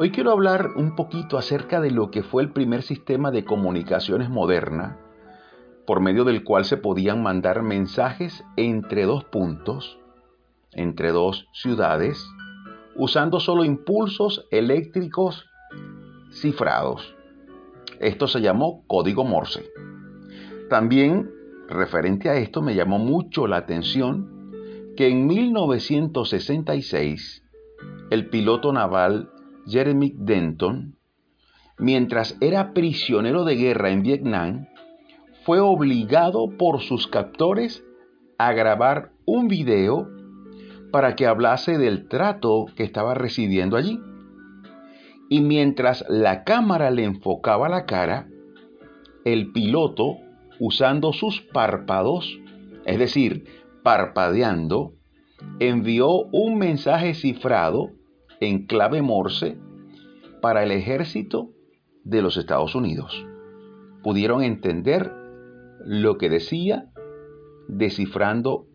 Hoy quiero hablar un poquito acerca de lo que fue el primer sistema de comunicaciones moderna, por medio del cual se podían mandar mensajes entre dos puntos, entre dos ciudades, usando solo impulsos eléctricos cifrados. Esto se llamó código Morse. También, referente a esto, me llamó mucho la atención que en 1966 el piloto naval Jeremy Denton, mientras era prisionero de guerra en Vietnam, fue obligado por sus captores a grabar un video para que hablase del trato que estaba recibiendo allí. Y mientras la cámara le enfocaba la cara, el piloto, usando sus párpados, es decir, parpadeando, envió un mensaje cifrado en clave Morse para el ejército de los Estados Unidos. Pudieron entender lo que decía descifrando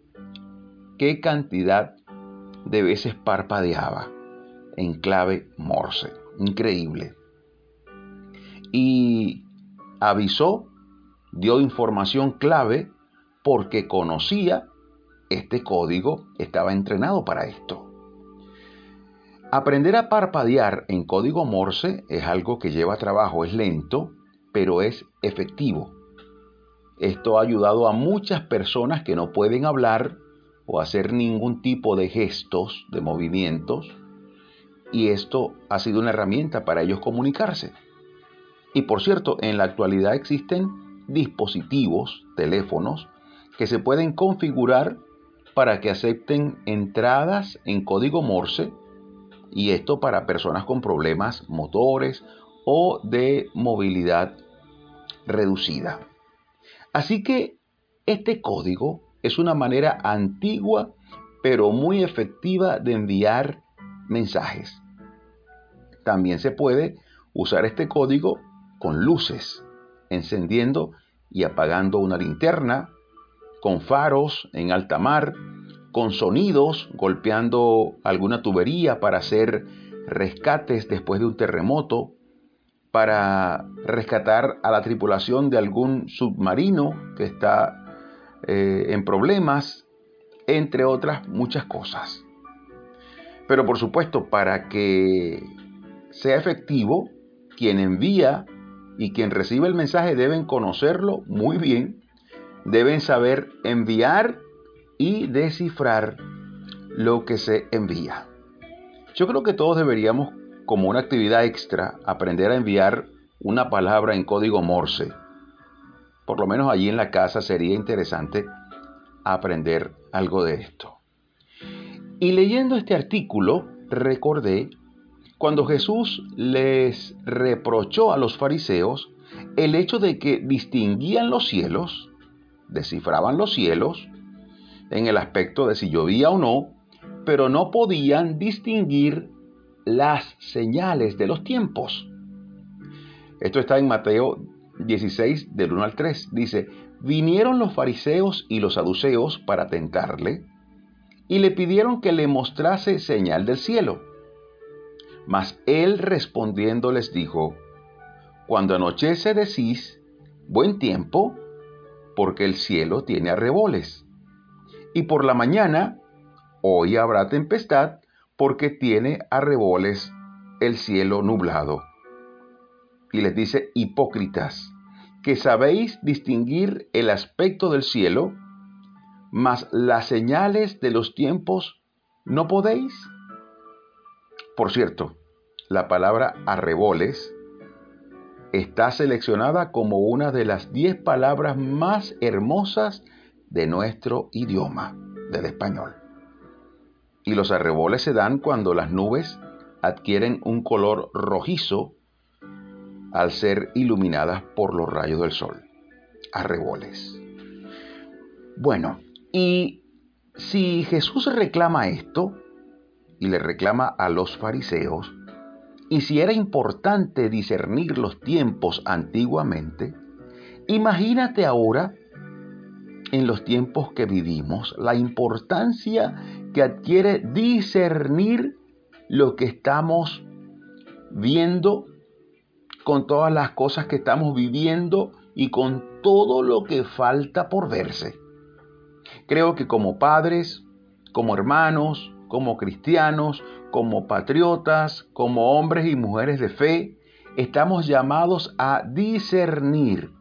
qué cantidad de veces parpadeaba en clave Morse. Increíble. Y avisó, dio información clave porque conocía este código, estaba entrenado para esto. Aprender a parpadear en código Morse es algo que lleva trabajo, es lento, pero es efectivo. Esto ha ayudado a muchas personas que no pueden hablar o hacer ningún tipo de gestos, de movimientos, y esto ha sido una herramienta para ellos comunicarse. Y por cierto, en la actualidad existen dispositivos, teléfonos, que se pueden configurar para que acepten entradas en código Morse y esto para personas con problemas motores o de movilidad reducida. Así que este código es una manera antigua pero muy efectiva de enviar mensajes. También se puede usar este código con luces, encendiendo y apagando una linterna, con faros en alta mar, con sonidos, golpeando alguna tubería para hacer rescates después de un terremoto, para rescatar a la tripulación de algún submarino que está eh, en problemas, entre otras muchas cosas. Pero por supuesto, para que sea efectivo, quien envía y quien recibe el mensaje deben conocerlo muy bien, deben saber enviar y descifrar lo que se envía. Yo creo que todos deberíamos, como una actividad extra, aprender a enviar una palabra en código Morse. Por lo menos allí en la casa sería interesante aprender algo de esto. Y leyendo este artículo, recordé cuando Jesús les reprochó a los fariseos el hecho de que distinguían los cielos, descifraban los cielos, en el aspecto de si llovía o no, pero no podían distinguir las señales de los tiempos. Esto está en Mateo 16 del 1 al 3. Dice, vinieron los fariseos y los saduceos para tentarle y le pidieron que le mostrase señal del cielo. Mas él respondiendo les dijo, cuando anochece decís, buen tiempo, porque el cielo tiene arreboles y por la mañana, hoy habrá tempestad, porque tiene arreboles el cielo nublado. Y les dice, hipócritas, que sabéis distinguir el aspecto del cielo, mas las señales de los tiempos no podéis. Por cierto, la palabra arreboles está seleccionada como una de las diez palabras más hermosas de nuestro idioma, del español. Y los arreboles se dan cuando las nubes adquieren un color rojizo al ser iluminadas por los rayos del sol. Arreboles. Bueno, y si Jesús reclama esto, y le reclama a los fariseos, y si era importante discernir los tiempos antiguamente, imagínate ahora en los tiempos que vivimos, la importancia que adquiere discernir lo que estamos viendo con todas las cosas que estamos viviendo y con todo lo que falta por verse. Creo que como padres, como hermanos, como cristianos, como patriotas, como hombres y mujeres de fe, estamos llamados a discernir,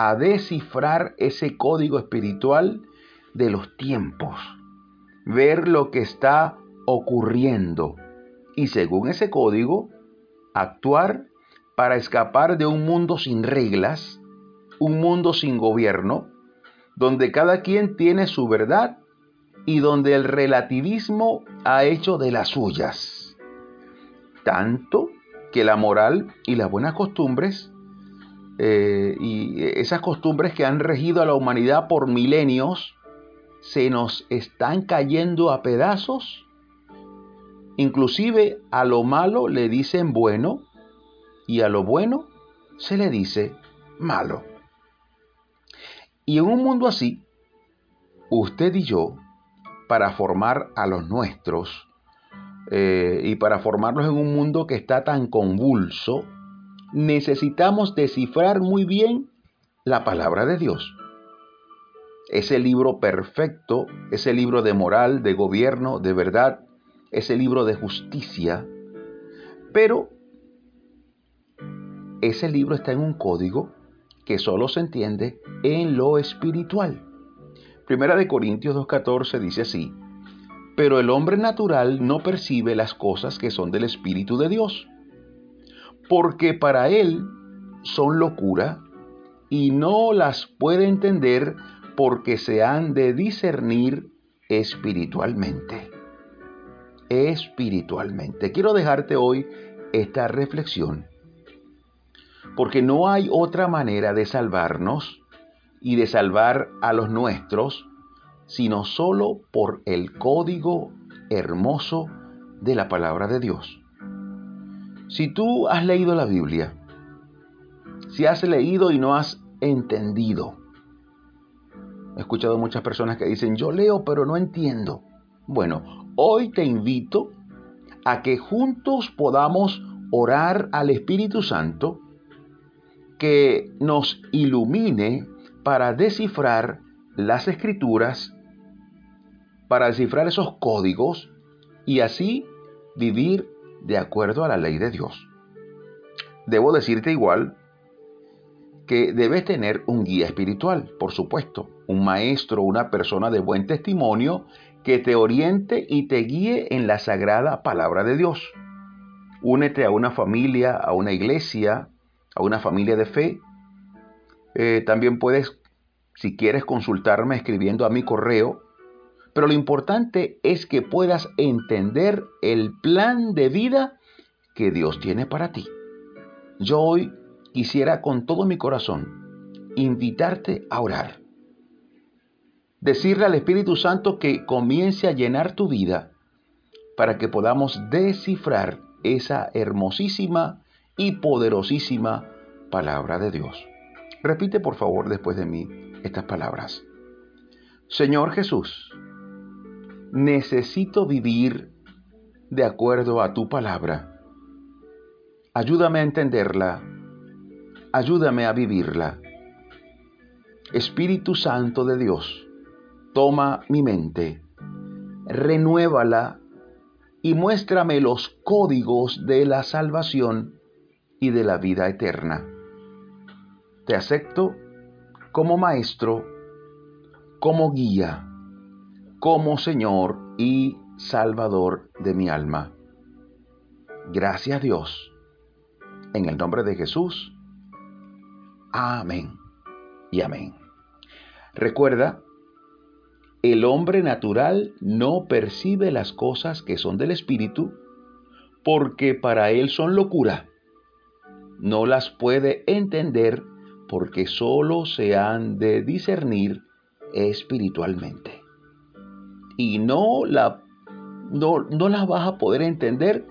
a descifrar ese código espiritual de los tiempos, ver lo que está ocurriendo y según ese código, actuar para escapar de un mundo sin reglas, un mundo sin gobierno, donde cada quien tiene su verdad y donde el relativismo ha hecho de las suyas. Tanto que la moral y las buenas costumbres, eh, y esas costumbres que han regido a la humanidad por milenios, se nos están cayendo a pedazos. Inclusive a lo malo le dicen bueno y a lo bueno se le dice malo. Y en un mundo así, usted y yo, para formar a los nuestros, eh, y para formarlos en un mundo que está tan convulso, necesitamos descifrar muy bien la palabra de Dios. Ese libro perfecto, ese libro de moral, de gobierno, de verdad, ese libro de justicia. Pero ese libro está en un código que solo se entiende en lo espiritual. Primera de Corintios 2.14 dice así, pero el hombre natural no percibe las cosas que son del Espíritu de Dios, porque para él son locura y no las puede entender porque se han de discernir espiritualmente. Espiritualmente. Quiero dejarte hoy esta reflexión porque no hay otra manera de salvarnos y de salvar a los nuestros, sino solo por el código hermoso de la palabra de Dios. Si tú has leído la Biblia, si has leído y no has entendido, he escuchado muchas personas que dicen, yo leo pero no entiendo. Bueno, hoy te invito a que juntos podamos orar al Espíritu Santo que nos ilumine para descifrar las escrituras, para descifrar esos códigos y así vivir de acuerdo a la ley de Dios. Debo decirte igual que debes tener un guía espiritual, por supuesto, un maestro, una persona de buen testimonio que te oriente y te guíe en la sagrada palabra de Dios. Únete a una familia, a una iglesia, a una familia de fe. Eh, también puedes, si quieres, consultarme escribiendo a mi correo. Pero lo importante es que puedas entender el plan de vida que Dios tiene para ti. Yo hoy quisiera con todo mi corazón invitarte a orar. Decirle al Espíritu Santo que comience a llenar tu vida para que podamos descifrar esa hermosísima y poderosísima palabra de Dios. Repite por favor después de mí estas palabras. Señor Jesús, necesito vivir de acuerdo a tu palabra. Ayúdame a entenderla. Ayúdame a vivirla. Espíritu Santo de Dios, toma mi mente, renuévala y muéstrame los códigos de la salvación y de la vida eterna. Te acepto como maestro, como guía, como Señor y Salvador de mi alma. Gracias Dios. En el nombre de Jesús. Amén y amén. Recuerda, el hombre natural no percibe las cosas que son del Espíritu porque para él son locura no las puede entender porque solo se han de discernir espiritualmente. Y no, la, no, no las vas a poder entender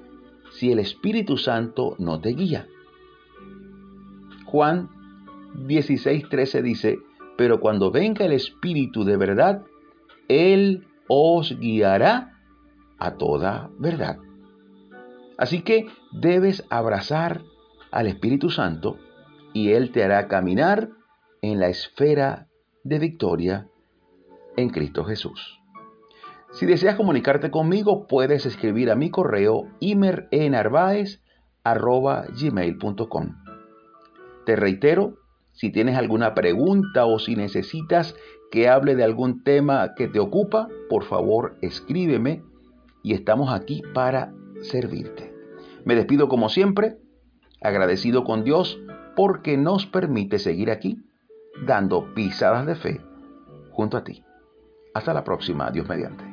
si el Espíritu Santo no te guía. Juan 16:13 dice, pero cuando venga el Espíritu de verdad, Él os guiará a toda verdad. Así que debes abrazar al Espíritu Santo y Él te hará caminar en la esfera de victoria en Cristo Jesús. Si deseas comunicarte conmigo, puedes escribir a mi correo imerenarvaez.gmail.com Te reitero, si tienes alguna pregunta o si necesitas que hable de algún tema que te ocupa, por favor escríbeme y estamos aquí para servirte. Me despido como siempre, agradecido con Dios porque nos permite seguir aquí, dando pisadas de fe junto a ti. Hasta la próxima, Dios mediante.